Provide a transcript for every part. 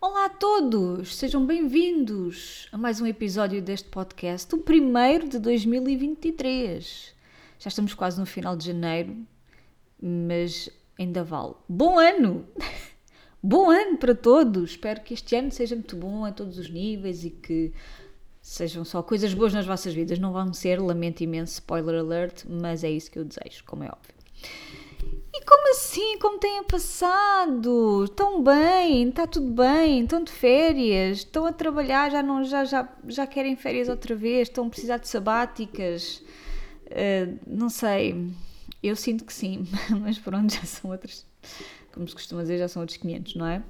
Olá a todos, sejam bem-vindos a mais um episódio deste podcast, o primeiro de 2023. Já estamos quase no final de janeiro, mas ainda vale. Bom ano! Bom ano para todos! Espero que este ano seja muito bom a todos os níveis e que sejam só coisas boas nas vossas vidas. Não vão ser, lamento imenso, spoiler alert, mas é isso que eu desejo, como é óbvio. E como assim? Como têm passado? Estão bem? Está tudo bem? Estão de férias? Estão a trabalhar? Já, não, já, já, já querem férias outra vez? Estão a precisar de sabáticas? Uh, não sei. Eu sinto que sim, mas pronto, já são outras. Como se costuma dizer, já são outros 500, não é?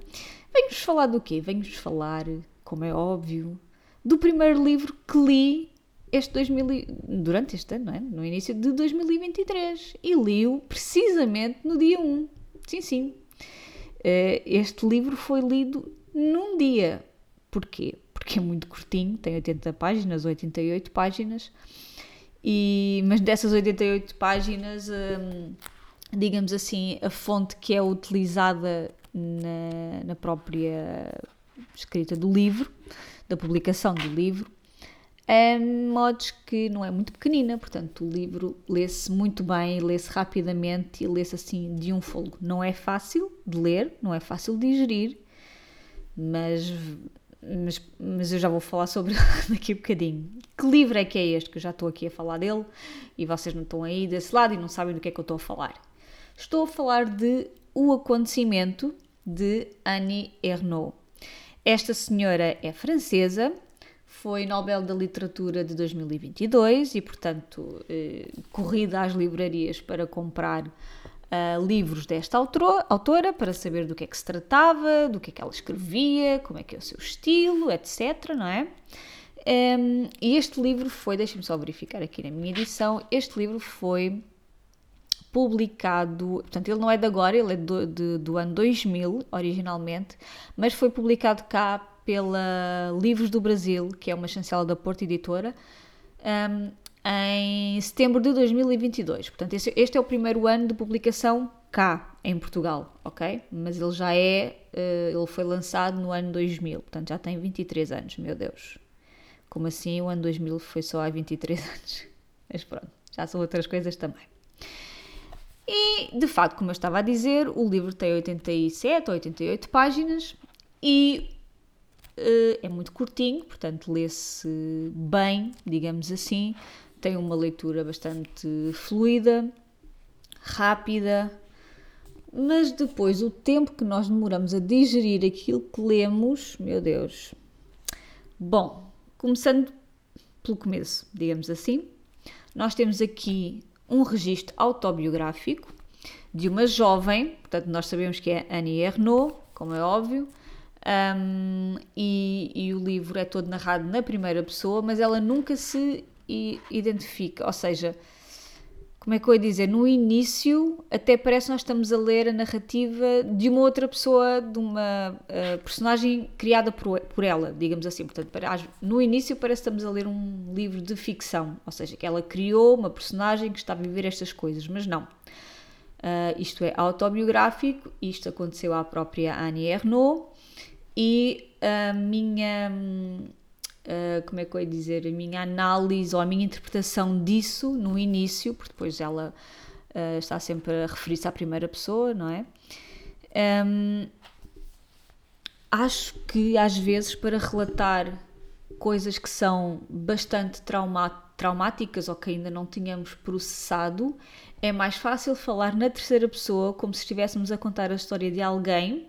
Venho-vos falar do quê? Venho-vos falar, como é óbvio, do primeiro livro que li este 2000, durante este ano, é? no início de 2023. E li-o precisamente no dia 1. Sim, sim. Eh, este livro foi lido num dia. Porquê? Porque é muito curtinho, tem 80 páginas, 88 páginas. E, mas dessas 88 páginas, hum, digamos assim, a fonte que é utilizada na, na própria escrita do livro, da publicação do livro, um, modos que não é muito pequenina, portanto o livro lê-se muito bem, lê-se rapidamente e lê-se assim de um fogo. Não é fácil de ler, não é fácil de digerir, mas, mas, mas eu já vou falar sobre daqui a um bocadinho. Que livro é que é este que eu já estou aqui a falar dele e vocês não estão aí desse lado e não sabem do que é que eu estou a falar? Estou a falar de O Acontecimento de Annie Ernaux. Esta senhora é francesa, foi Nobel da Literatura de 2022 e, portanto, eh, corrida às livrarias para comprar uh, livros desta autora, autora, para saber do que é que se tratava, do que é que ela escrevia, como é que é o seu estilo, etc. Não é? Um, e este livro foi, deixem-me só verificar aqui na minha edição, este livro foi publicado, portanto, ele não é de agora, ele é do, de, do ano 2000, originalmente, mas foi publicado cá pela Livros do Brasil, que é uma chancela da Porta Editora, um, em setembro de 2022. Portanto, este, este, é o primeiro ano de publicação cá, em Portugal, ok? Mas ele já é, uh, ele foi lançado no ano 2000, portanto já tem 23 anos, meu Deus. Como assim o ano 2000 foi só há 23 anos? Mas pronto, já são outras coisas também. E, de facto, como eu estava a dizer, o livro tem 87 ou 88 páginas e é muito curtinho, portanto, lê-se bem, digamos assim. Tem uma leitura bastante fluida, rápida, mas depois o tempo que nós demoramos a digerir aquilo que lemos, meu Deus. Bom, começando pelo começo, digamos assim, nós temos aqui um registro autobiográfico de uma jovem, portanto, nós sabemos que é Annie Ernaux, como é óbvio, um, e, e, o livro é todo narrado na primeira pessoa, mas ela nunca se identifica, ou seja, como é que eu ia dizer? No início, até parece que nós estamos a ler a narrativa de uma outra pessoa, de uma uh, personagem criada por, por ela, digamos assim. Portanto, para, no início parece que estamos a ler um livro de ficção, ou seja, que ela criou uma personagem que está a viver estas coisas, mas não. Uh, isto é autobiográfico, isto aconteceu à própria Annie Ernaux e a minha uh, como é que eu ia dizer, a minha análise ou a minha interpretação disso no início, porque depois ela uh, está sempre a referir-se à primeira pessoa, não é? Um, acho que às vezes para relatar coisas que são bastante traumáticas ou que ainda não tínhamos processado, é mais fácil falar na terceira pessoa como se estivéssemos a contar a história de alguém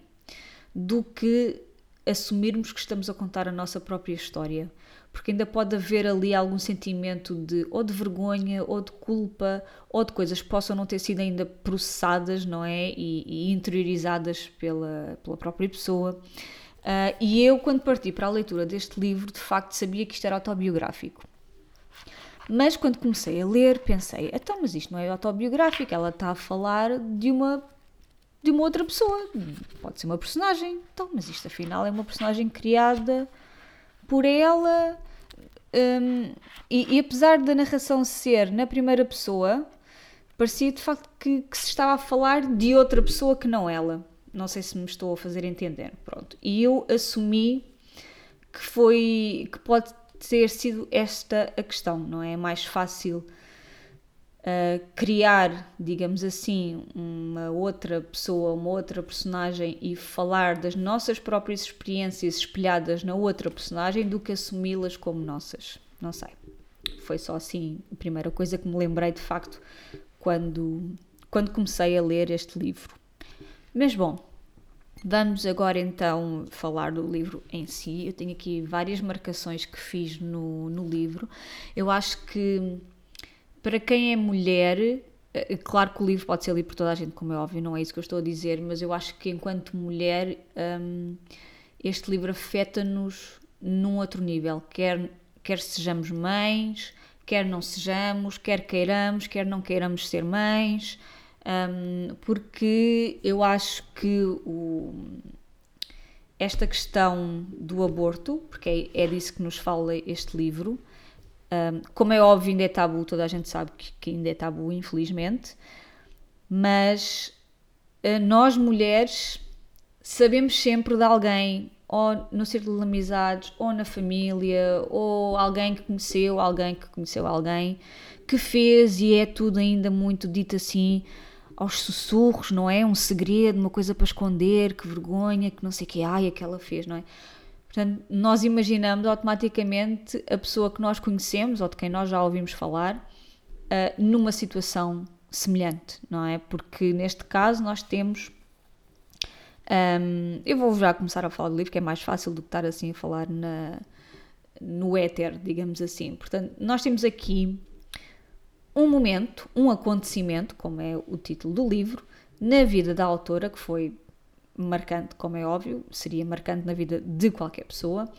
do que assumirmos que estamos a contar a nossa própria história, porque ainda pode haver ali algum sentimento de ou de vergonha, ou de culpa, ou de coisas que possam não ter sido ainda processadas, não é? E, e interiorizadas pela, pela própria pessoa. Uh, e eu, quando parti para a leitura deste livro, de facto sabia que isto era autobiográfico. Mas quando comecei a ler, pensei: então, mas isto não é autobiográfico, ela está a falar de uma de uma outra pessoa. Pode ser uma personagem. Então, mas isto afinal é uma personagem criada por ela. Um, e, e, apesar da narração ser na primeira pessoa, parecia de facto que, que, se estava a falar de outra pessoa que não ela. Não sei se me estou a fazer entender. Pronto. E eu assumi que foi que pode ter sido esta a questão, não é? É mais fácil uh, criar, digamos assim, uma outra pessoa, uma outra personagem e falar das nossas próprias experiências espelhadas na outra personagem do que assumi-las como nossas. Não sei. Foi só assim a primeira coisa que me lembrei de facto quando, quando comecei a ler este livro. Mas bom, Vamos agora então falar do livro em si. Eu tenho aqui várias marcações que fiz no, no livro. Eu acho que para quem é mulher, é claro que o livro pode ser lido por toda a gente, como é óbvio, não é isso que eu estou a dizer, mas eu acho que enquanto mulher um, este livro afeta-nos num outro nível, quer, quer sejamos mães, quer não sejamos, quer queiramos, quer não queiramos ser mães um, porque eu acho que o, esta questão do aborto, porque é, é disso que nos fala este livro, um, como é óbvio, ainda é tabu, toda a gente sabe que, que ainda é tabu, infelizmente, mas uh, nós mulheres sabemos sempre de alguém, ou no círculo de amizades, ou na família, ou alguém que conheceu, alguém que conheceu alguém, que fez e é tudo ainda muito dito assim aos sussurros, não é? Um segredo, uma coisa para esconder, que vergonha, que não sei o que, ai, aquela fez, não é? Portanto, nós imaginamos automaticamente a pessoa que nós conhecemos ou de quem nós já ouvimos falar uh, numa situação semelhante, não é? Porque neste caso nós temos. Um, eu vou já começar a falar do livro, que é mais fácil do que estar assim a falar na, no éter, digamos assim. Portanto, nós temos aqui um momento, um acontecimento, como é o título do livro, na vida da autora, que foi marcante, como é óbvio, seria marcante na vida de qualquer pessoa,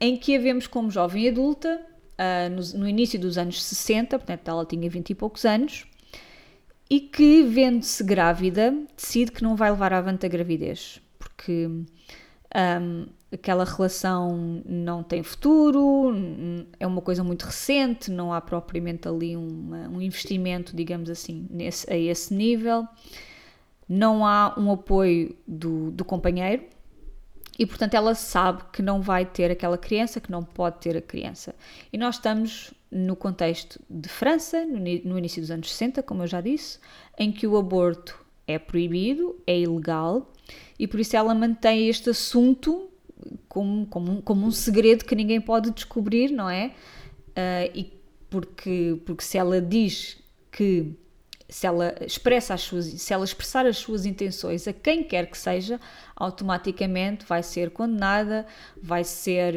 em que a vemos como jovem adulta, uh, no, no, início dos anos 60, portanto ela tinha 20 e poucos anos, e que, vendo-se grávida, decide que não vai levar avante a gravidez, porque um, aquela relação não tem futuro, é uma coisa muito recente, não há propriamente ali uma, um investimento, digamos assim, nesse, a esse nível, não há um apoio do, do companheiro e, portanto, ela sabe que não vai ter aquela criança, que não pode ter a criança. E nós estamos no contexto de França, no, no início dos anos 60, como eu já disse, em que o aborto é proibido, é ilegal, e por isso ela mantém este assunto como, como, um, como um segredo que ninguém pode descobrir, não é? Uh, e porque, porque se ela diz que se ela expressa as suas, se ela expressar as suas intenções a quem quer que seja, automaticamente vai ser condenada, vai ser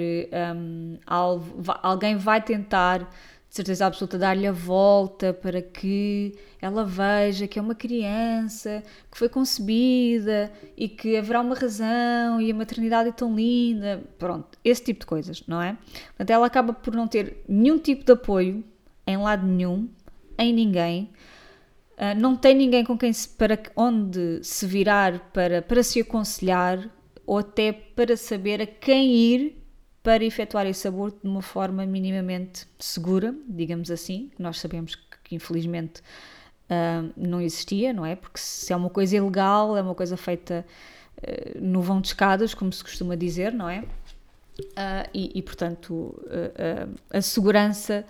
um, alvo, alguém vai tentar de certeza absoluta, dar-lhe a volta para que ela veja que é uma criança que foi concebida e que haverá uma razão e a maternidade é tão linda. Pronto, esse tipo de coisas, não é? Portanto, ela acaba por não ter nenhum tipo de apoio em lado nenhum, em ninguém. Uh, não tem ninguém com quem se, para onde se virar para, para se aconselhar ou até para saber a quem ir para efetuar esse aborto de uma forma minimamente segura, digamos assim. Nós sabemos que, que infelizmente uh, não existia, não é? Porque se é uma coisa ilegal, é uma coisa feita uh, no vão de escadas, como se costuma dizer, não é? Uh, e, e, portanto, a segurança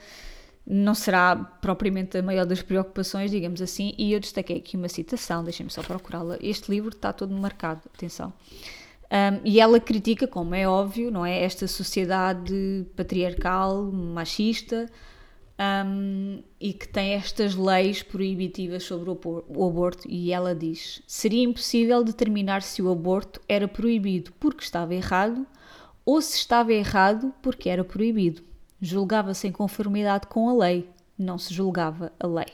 não será propriamente a maior das preocupações, digamos assim, e eu destaquei aqui uma citação, deixem-me só procurá-la. Este livro está todo marcado, atenção. Um, e ela critica, como é óbvio, não é, esta sociedade patriarcal, machista, um, e que tem estas leis proibitivas sobre o aborto. E ela diz: seria impossível determinar se o aborto era proibido porque estava errado ou se estava errado porque era proibido. Julgava-se em conformidade com a lei, não se julgava a lei.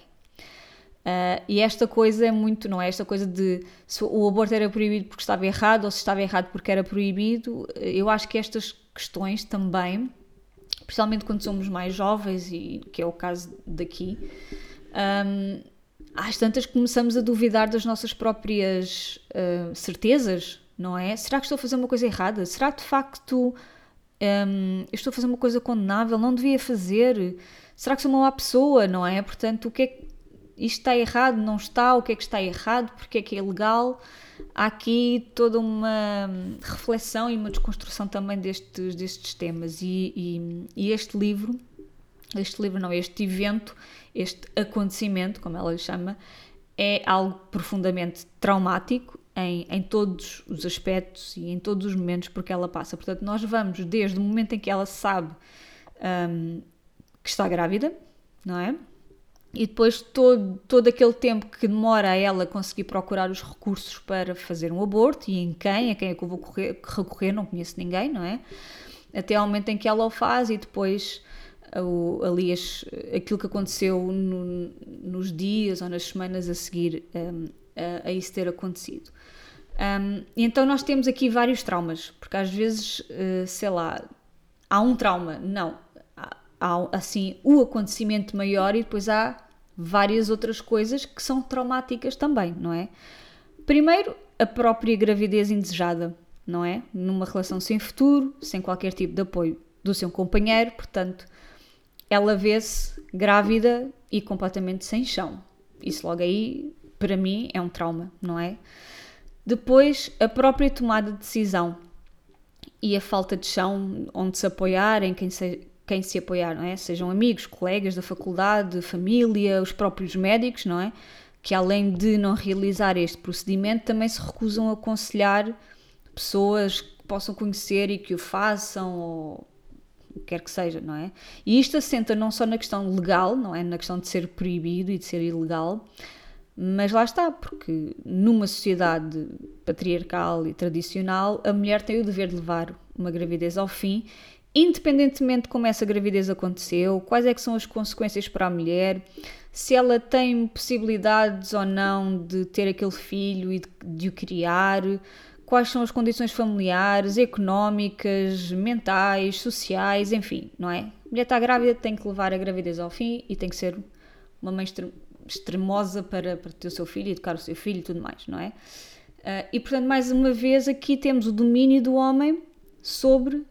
Uh, e esta coisa é muito, não é? Esta coisa de se o aborto era proibido porque estava errado ou se estava errado porque era proibido, eu acho que estas questões também, principalmente quando somos mais jovens, e que é o caso daqui, um, às tantas começamos a duvidar das nossas próprias uh, certezas, não é? Será que estou a fazer uma coisa errada? Será de facto um, estou a fazer uma coisa condenável? Não devia fazer? Será que sou uma má pessoa, não é? Portanto, o que é que isto está errado, não está, o que é que está errado, porque é que é legal. Há aqui toda uma reflexão e uma desconstrução também destes, destes temas. E, e, e este livro, este livro não, este evento, este acontecimento, como ela lhe chama, é algo profundamente traumático em, em todos os aspectos e em todos os momentos por que ela passa. Portanto, nós vamos desde o momento em que ela sabe um, que está grávida, não é? E depois todo, todo aquele tempo que demora a ela conseguir procurar os recursos para fazer um aborto e em quem, a quem é que eu vou correr, recorrer, não conheço ninguém, não é? Até ao momento em que ela o faz e depois o, ali as, aquilo que aconteceu no, nos dias ou nas semanas a seguir um, a, a, isso ter acontecido. Um, então nós temos aqui vários traumas, porque às vezes, uh, sei lá, há um trauma, não, há assim o acontecimento maior e depois há várias outras coisas que são traumáticas também, não é? Primeiro, a própria gravidez indesejada, não é? Numa relação sem futuro, sem qualquer tipo de apoio do seu companheiro, portanto, ela vê-se grávida e completamente sem chão. Isso logo aí, para mim, é um trauma, não é? Depois, a própria tomada de decisão e a falta de chão onde se apoiar, em quem se, quem se apoiar, não é? Sejam amigos, colegas da faculdade, família, os próprios médicos, não é? Que além de não realizar este procedimento, também se recusam a aconselhar pessoas que possam conhecer e que o façam, ou quer que seja, não é? E isto assenta não só na questão legal, não é? Na questão de ser proibido e de ser ilegal, mas lá está, porque numa sociedade patriarcal e tradicional, a mulher tem o dever de levar uma gravidez ao fim independentemente de como essa gravidez aconteceu, quais é que são as consequências para a mulher, se ela tem possibilidades ou não de ter aquele filho e de, de o criar, quais são as condições familiares, económicas, mentais, sociais, enfim, não é? A mulher está grávida, tem que levar a gravidez ao fim e tem que ser uma mãe extremosa para, para ter o seu filho, educar o seu filho e tudo mais, não é? Uh, e portanto, mais uma vez, aqui temos o domínio do homem sobre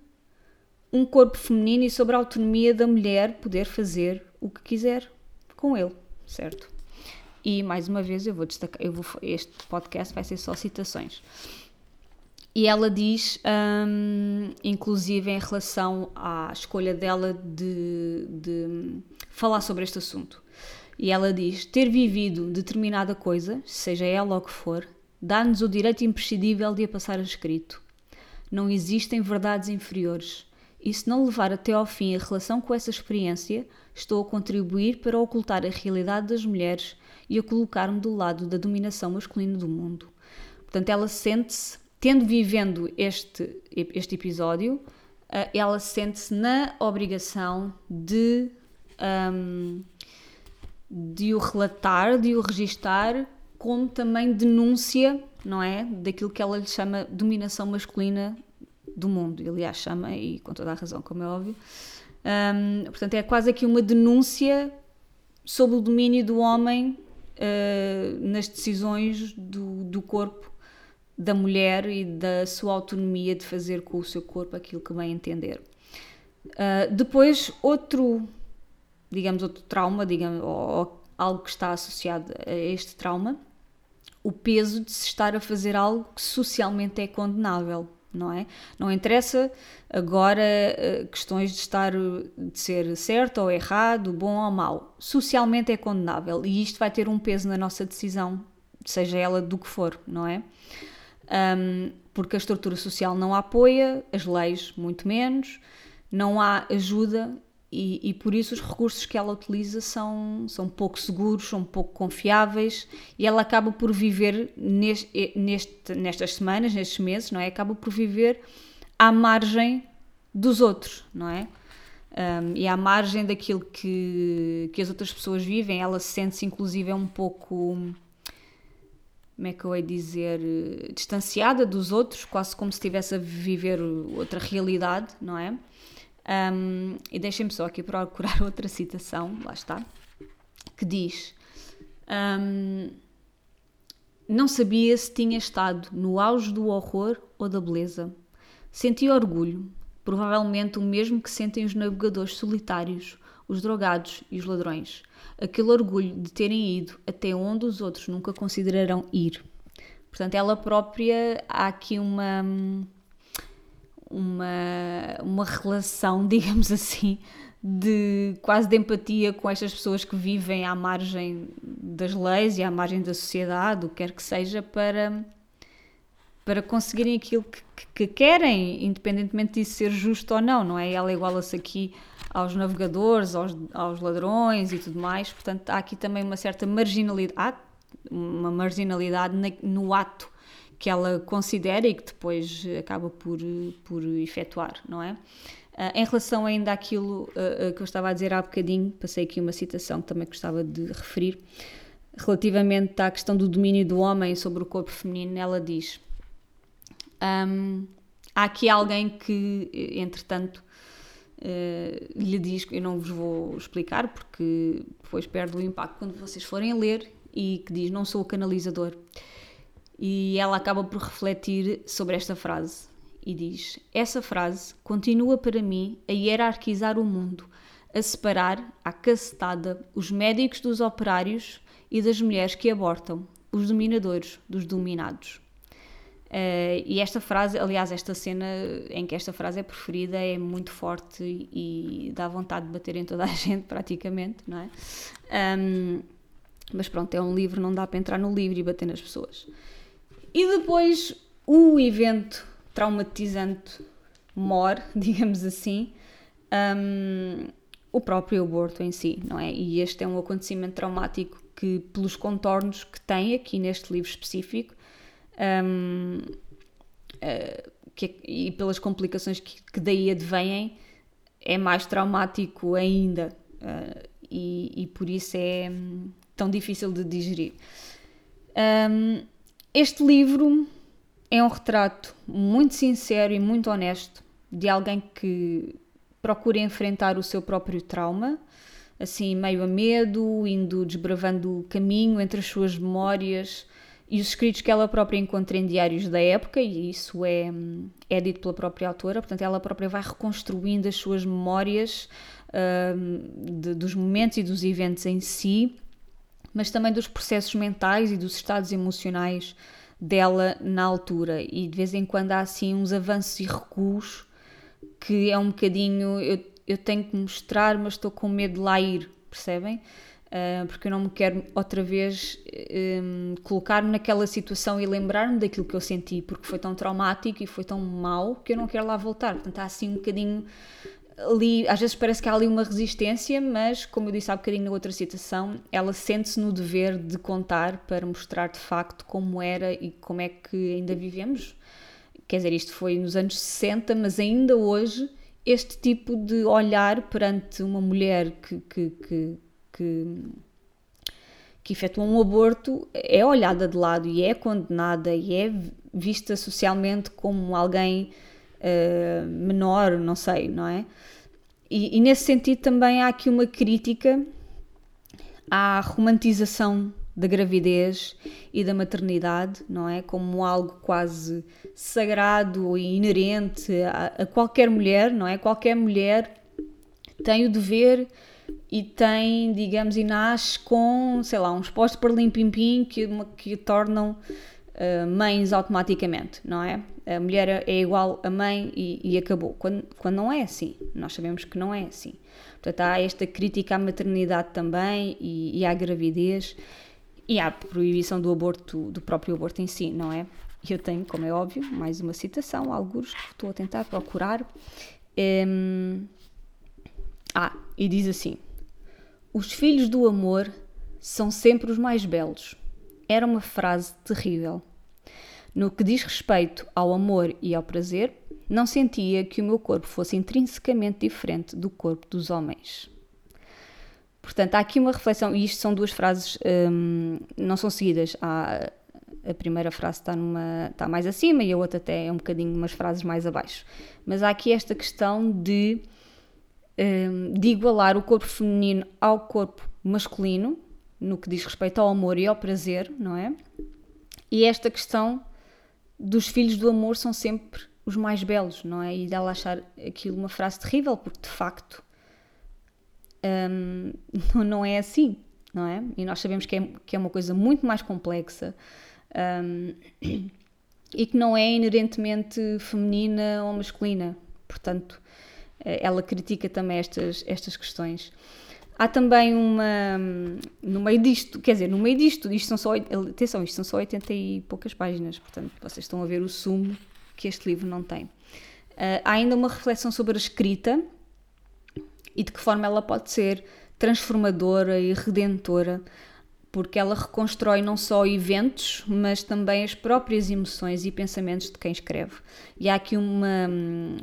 um corpo feminino e sobre a autonomia da mulher poder fazer o que quiser com ele, certo? E mais uma vez eu vou destacar, eu vou, este podcast vai ser só citações. E ela diz, um, inclusive em relação à escolha dela de, de falar sobre este assunto. E ela diz: ter vivido determinada coisa, seja ela o que for, dá-nos o direito imprescindível de a passar a escrito. Não existem verdades inferiores e se não levar até ao fim a relação com essa experiência, estou a contribuir para ocultar a realidade das mulheres e a colocar-me do lado da dominação masculina do mundo. Portanto, ela sente-se, tendo vivendo este, este episódio, eh, ela sente-se na obrigação de, um, de o relatar, de o registar, como também denúncia, não é? Daquilo que ela lhe chama dominação masculina do mundo, aliás chama, e com toda a razão, como é óbvio. Um, portanto, é quase aqui uma denúncia sobre o domínio do homem uh, nas decisões do, do corpo da mulher e da sua autonomia de fazer com o seu corpo aquilo que bem entender. Uh, depois, outro, digamos, outro trauma, digamos, ou, algo que está associado a este trauma, o peso de se estar a fazer algo que socialmente é condenável não é? Não interessa agora eh, questões de estar de ser certo ou errado, bom ou mau. Socialmente é condenável e isto vai ter um peso na nossa decisão, seja ela do que for, não é? Um, porque a estrutura social não apoia, as leis muito menos, não há ajuda e, e, por isso os recursos que ela utiliza são, são pouco seguros, são pouco confiáveis e ela acaba por viver neste, neste, nestas semanas, nestes meses, não é? Acaba por viver à margem dos outros, não é? Um, e à margem daquilo que, que as outras pessoas vivem, ela sente-se inclusive um pouco, como é que eu ia dizer, distanciada dos outros, quase como se estivesse a viver outra realidade, não é? Um, e deixem-me só aqui procurar outra citação, lá está, que diz: um, Não sabia se tinha estado no auge do horror ou da beleza. Senti orgulho, provavelmente o mesmo que sentem os navegadores solitários os drogados e os ladrões. Aquele orgulho de terem ido até onde os outros nunca considerarão ir. Portanto, ela própria, há aqui uma, uma, uma relação, digamos assim, de quase de empatia com estas pessoas que vivem à margem das leis e à margem da sociedade, o que quer que seja, para, para conseguirem aquilo que, que, que querem, independentemente disso ser justo ou não, não é? Ela iguala-se aqui aos navegadores, aos, aos ladrões e tudo mais, portanto há aqui também uma certa marginalidade, uma marginalidade no ato que ela considera e que depois acaba por, por efetuar, não é? Uh, em relação ainda àquilo uh, uh, que eu estava a dizer há bocadinho, passei aqui uma citação que também gostava de referir, relativamente à questão do domínio do homem sobre o corpo feminino, ela diz: um, há aqui alguém que, entretanto, lhe diz, eu não vos vou explicar porque depois perde o impacto quando vocês forem ler, e que diz: Não sou o canalizador. E ela acaba por refletir sobre esta frase e diz: Essa frase continua para mim a hierarquizar o mundo, a separar, à cacetada, os médicos dos operários e das mulheres que abortam, os dominadores dos dominados. Uh, e esta frase, aliás, esta cena em que esta frase é preferida é muito forte e, dá vontade de bater em toda a gente, praticamente, não é? Um, mas pronto, é um livro, não dá para entrar no livro e bater nas pessoas. E depois o evento traumatizante mor, digamos assim, um, o próprio aborto em si, não é? E este é um acontecimento traumático que, pelos contornos que tem aqui neste livro específico, um, uh, eh, que, e pelas complicações que, que, daí advêm, é mais traumático ainda. Uh, e, e, por isso é hum, tão difícil de digerir. Um, este livro é um retrato muito sincero e muito honesto de alguém que procura enfrentar o seu próprio trauma, assim meio a medo, indo desbravando o caminho entre as suas memórias e os escritos que ela própria encontra em diários da época, e isso é, é dito pela própria autora, portanto, ela própria vai reconstruindo as suas memórias de, dos momentos e dos eventos em si, mas também dos processos mentais e dos estados emocionais dela na altura e de vez em quando há assim uns avanços e recuos que é um bocadinho eu, eu tenho que mostrar mas estou com medo de lá ir, percebem? Uh, porque eu não me quero outra vez um, colocar-me naquela situação e lembrar-me daquilo que eu senti porque foi tão traumático e foi tão mau que eu não quero lá voltar, portanto há assim um bocadinho ali, às vezes parece que há ali uma resistência, mas como eu disse há bocadinho na outra citação, ela sente-se no dever de contar para mostrar de facto como era e como é que ainda vivemos. Quer dizer, isto foi nos anos 60, mas ainda hoje este tipo de olhar perante uma mulher que, que, que, que, que efetua um aborto é olhada de lado e é condenada e é vista socialmente como alguém uh, menor, não sei, não é? E, e, nesse sentido também há aqui uma crítica à romantização da gravidez e da maternidade, não é? Como algo quase sagrado e inerente a, a qualquer mulher, não é? Qualquer mulher tem o dever e tem, digamos, e nasce com, sei lá, uns postos para lim-pim-pim que, que tornam uh, mães automaticamente, não é? A mulher é igual a mãe e, e, acabou. Quando, quando não é assim, nós sabemos que não é assim. Portanto, há esta crítica à maternidade também e, e à gravidez e à proibição do aborto, do próprio aborto em si, não é? Eu tenho, como é óbvio, mais uma citação, alguns que estou a tentar procurar. Um, ah, e diz assim: Os filhos do amor são sempre os mais belos. Era uma frase terrível no que diz respeito ao amor e ao prazer, não sentia que o meu corpo fosse intrinsecamente diferente do corpo dos homens. Portanto, há aqui uma reflexão, e isto são duas frases, hum, não são seguidas. Há, a primeira frase está, numa, está mais acima e a outra até é um bocadinho umas frases mais abaixo. Mas há aqui esta questão de, hum, de igualar o corpo feminino ao corpo masculino, no que diz respeito ao amor e ao prazer, não é? E esta questão dos filhos do amor são sempre os mais belos, não é? E dela achar aquilo uma frase terrível, porque de facto um, não é assim, não é? E nós sabemos que é, que é uma coisa muito mais complexa um, e que não é inerentemente feminina ou masculina. Portanto, eh, ela critica também estas, estas questões. Há também uma. No meio disto, quer dizer, no meio disto, isto são só. Atenção, isto são só 80 e poucas páginas, portanto, vocês estão a ver o sumo que este livro não tem. Uh, há ainda uma reflexão sobre a escrita e de que forma ela pode ser transformadora e redentora porque ela reconstrói não só eventos, mas também as próprias emoções e pensamentos de quem escreve. E há aqui uma,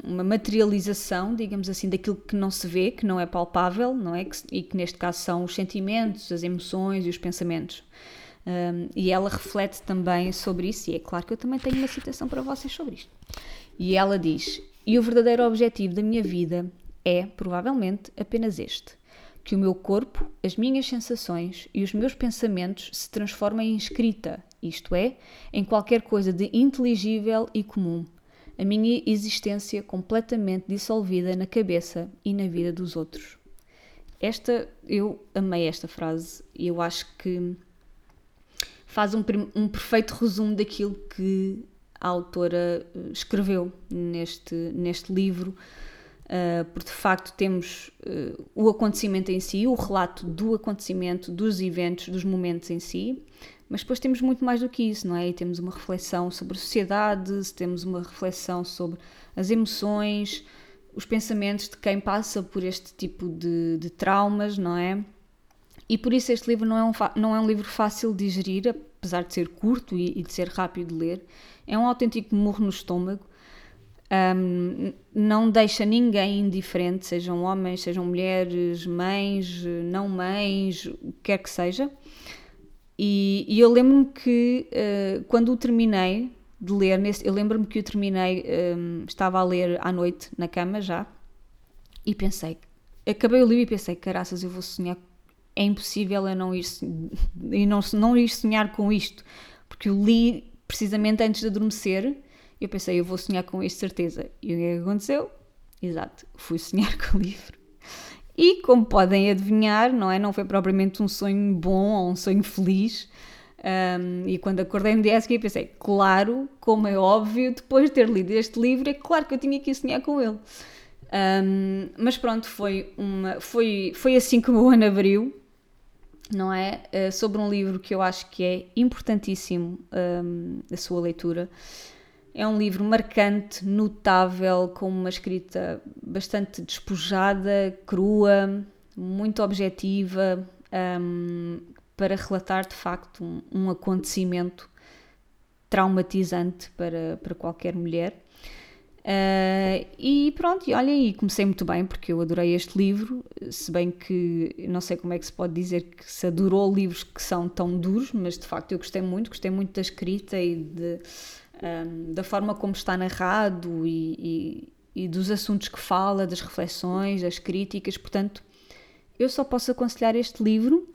uma materialização, digamos assim, daquilo que não se vê, que não é palpável, não é? E que neste caso são os sentimentos, as emoções e os pensamentos. Um, e ela reflete também sobre isso, e é claro que eu também tenho uma citação para vocês sobre isto. E ela diz: E o verdadeiro objetivo da minha vida é, provavelmente, apenas este que o meu corpo, as minhas sensações e os meus pensamentos se transformem em escrita, isto é, em qualquer coisa de inteligível e comum. A minha existência completamente dissolvida na cabeça e na vida dos outros. Esta, eu amei esta frase e eu acho que faz um, um perfeito resumo daquilo que a autora eh, escreveu neste, neste livro Uh, porque de facto temos uh, o acontecimento em si, o relato do acontecimento, dos eventos, dos momentos em si, mas depois temos muito mais do que isso, não é? E temos uma reflexão sobre a sociedade, temos uma reflexão sobre as emoções, os pensamentos de quem passa por este tipo de, de traumas, não é? E por isso este livro não é, um, não é um livro fácil de digerir, apesar de ser curto e, e de ser rápido de ler. É um autêntico murro no estômago um, não deixa ninguém indiferente, sejam homens, sejam mulheres, mães, não mães, o que quer que seja. E, e eu lembro-me que uh, quando o terminei de ler, nesse, eu lembro-me que o terminei, um, estava a ler à noite na cama já, e pensei, acabei o livro e pensei, caraças, eu vou sonhar, é impossível eu não ir, e não, não ir sonhar com isto, porque eu li precisamente antes de adormecer eu pensei, eu vou sonhar com isto, certeza. E o que é que aconteceu? Exato, fui sonhar com o livro. E como podem adivinhar, não é? Não foi propriamente um sonho bom ou um sonho feliz. Um, e quando acordei no dia seguinte pensei, claro, como é óbvio, depois de ter lido este livro, é claro que eu tinha que sonhar com ele. Um, mas pronto, foi, uma, foi, foi assim que o meu ano abriu, não é? Uh, sobre um livro que eu acho que é importantíssimo um, a sua leitura. É um livro marcante, notável, com uma escrita bastante despojada, crua, muito objetiva, um, para relatar de facto um, um, acontecimento traumatizante para, para qualquer mulher. Uh, e pronto, e olhem, e comecei muito bem porque eu adorei este livro, se bem que não sei como é que se pode dizer que se adorou livros que são tão duros, mas de facto eu gostei muito, gostei muito da escrita e de, um, da forma como está narrado e, e, e, dos assuntos que fala, das reflexões, das críticas. Portanto, eu só posso aconselhar este livro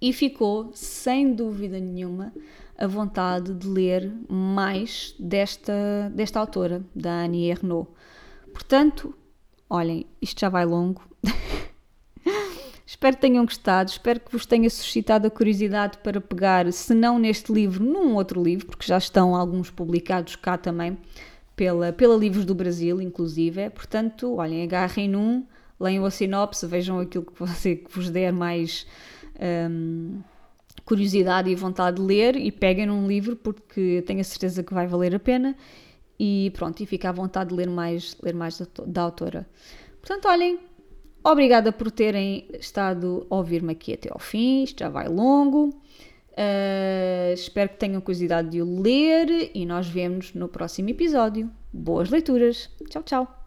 e ficou, sem dúvida nenhuma, a vontade de ler mais desta, desta autora, da Annie Ernaux. Portanto, olhem, isto já vai longo. Espero que tenham gostado, espero que vos tenha suscitado a curiosidade para pegar, se não neste livro, num outro livro, porque já estão alguns publicados cá também, pela, pela Livros do Brasil, inclusive. Portanto, olhem, agarrem num, leiam a sinopse, vejam aquilo que, você, que vos der mais um, curiosidade e vontade de ler e peguem num livro, porque tenho a certeza que vai valer a pena. E pronto, e fica à vontade de ler mais, ler mais da, da autora. Portanto, olhem, Obrigada por terem estado a ouvir-me aqui até ao fim, isto já vai longo. Uh, espero que tenham curiosidade de o ler e nós vemos no próximo episódio. Boas leituras! Tchau, tchau!